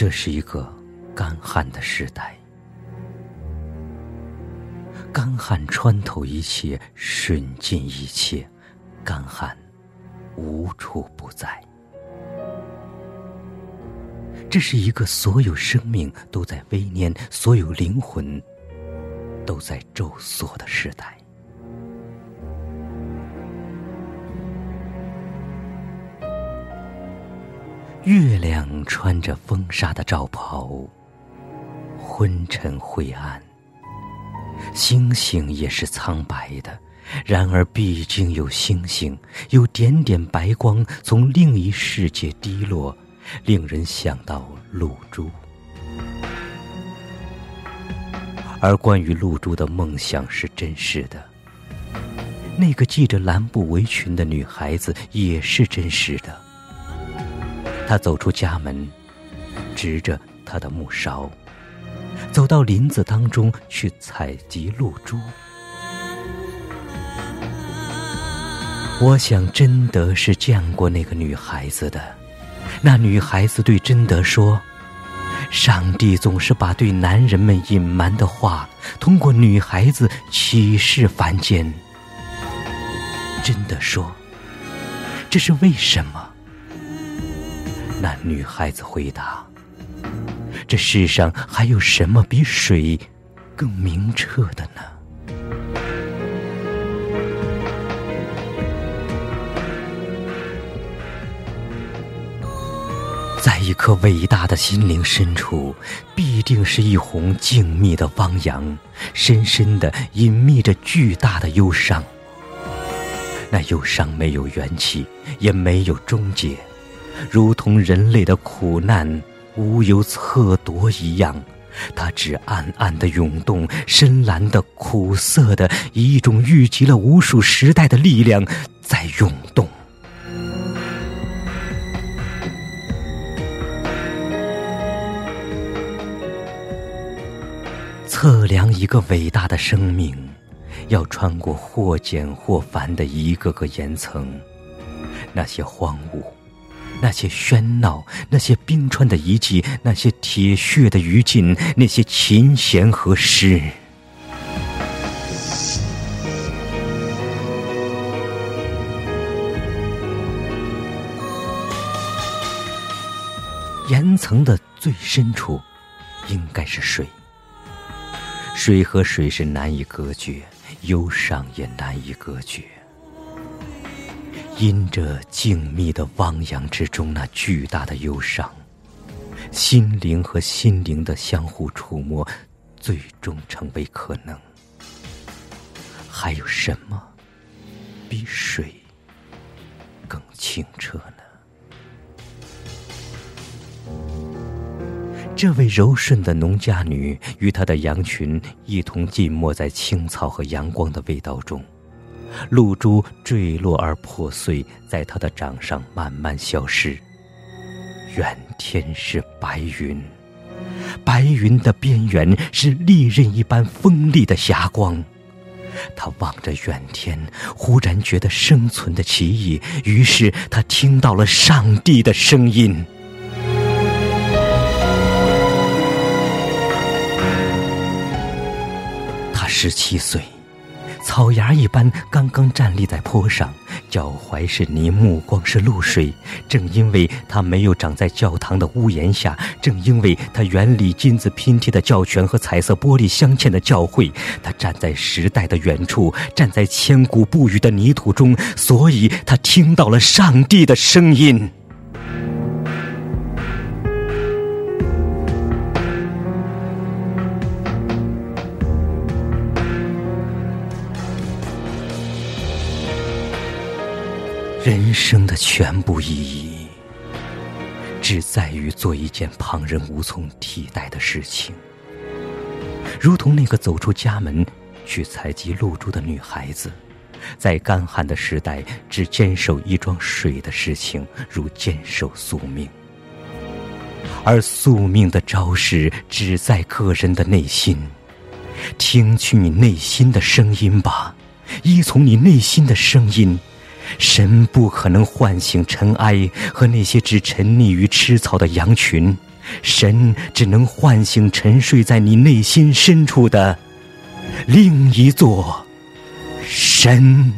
这是一个干旱的时代，干旱穿透一切，吮尽一切，干旱无处不在。这是一个所有生命都在微念，所有灵魂都在咒锁的时代。月亮穿着风沙的罩袍，昏沉灰暗。星星也是苍白的，然而毕竟有星星，有点点白光从另一世界滴落，令人想到露珠。而关于露珠的梦想是真实的，那个系着蓝布围裙的女孩子也是真实的。他走出家门，执着他的木勺，走到林子当中去采集露珠。我想贞德是见过那个女孩子的。那女孩子对贞德说：“上帝总是把对男人们隐瞒的话，通过女孩子启示凡间。”贞德说：“这是为什么？”那女孩子回答：“这世上还有什么比水更明澈的呢？”在一颗伟大的心灵深处，必定是一泓静谧的汪洋，深深的隐秘着巨大的忧伤。那忧伤没有缘起，也没有终结。如同人类的苦难无由测度一样，它只暗暗的涌动，深蓝的、苦涩的，一种聚集了无数时代的力量在涌动。测量一个伟大的生命，要穿过或简或繁的一个个岩层，那些荒芜。那些喧闹，那些冰川的遗迹，那些铁血的余烬，那些琴弦和诗，岩层的最深处，应该是水。水和水是难以隔绝，忧伤也难以隔绝。因着静谧的汪洋之中那巨大的忧伤，心灵和心灵的相互触摸，最终成为可能。还有什么比水更清澈呢？这位柔顺的农家女与她的羊群一同浸没在青草和阳光的味道中。露珠坠落而破碎，在他的掌上慢慢消失。远天是白云，白云的边缘是利刃一般锋利的霞光。他望着远天，忽然觉得生存的奇异，于是他听到了上帝的声音。他十七岁。草芽一般，刚刚站立在坡上，脚踝是泥，目光是露水。正因为他没有长在教堂的屋檐下，正因为他远离金子拼贴的教权和彩色玻璃镶嵌的教会，他站在时代的远处，站在千古不语的泥土中，所以他听到了上帝的声音。人生的全部意义，只在于做一件旁人无从替代的事情。如同那个走出家门去采集露珠的女孩子，在干旱的时代只坚守一桩水的事情，如坚守宿命。而宿命的招式只在个人的内心，听取你内心的声音吧，依从你内心的声音。神不可能唤醒尘埃和那些只沉溺于吃草的羊群神只能唤醒沉睡在你内心深处的另一座神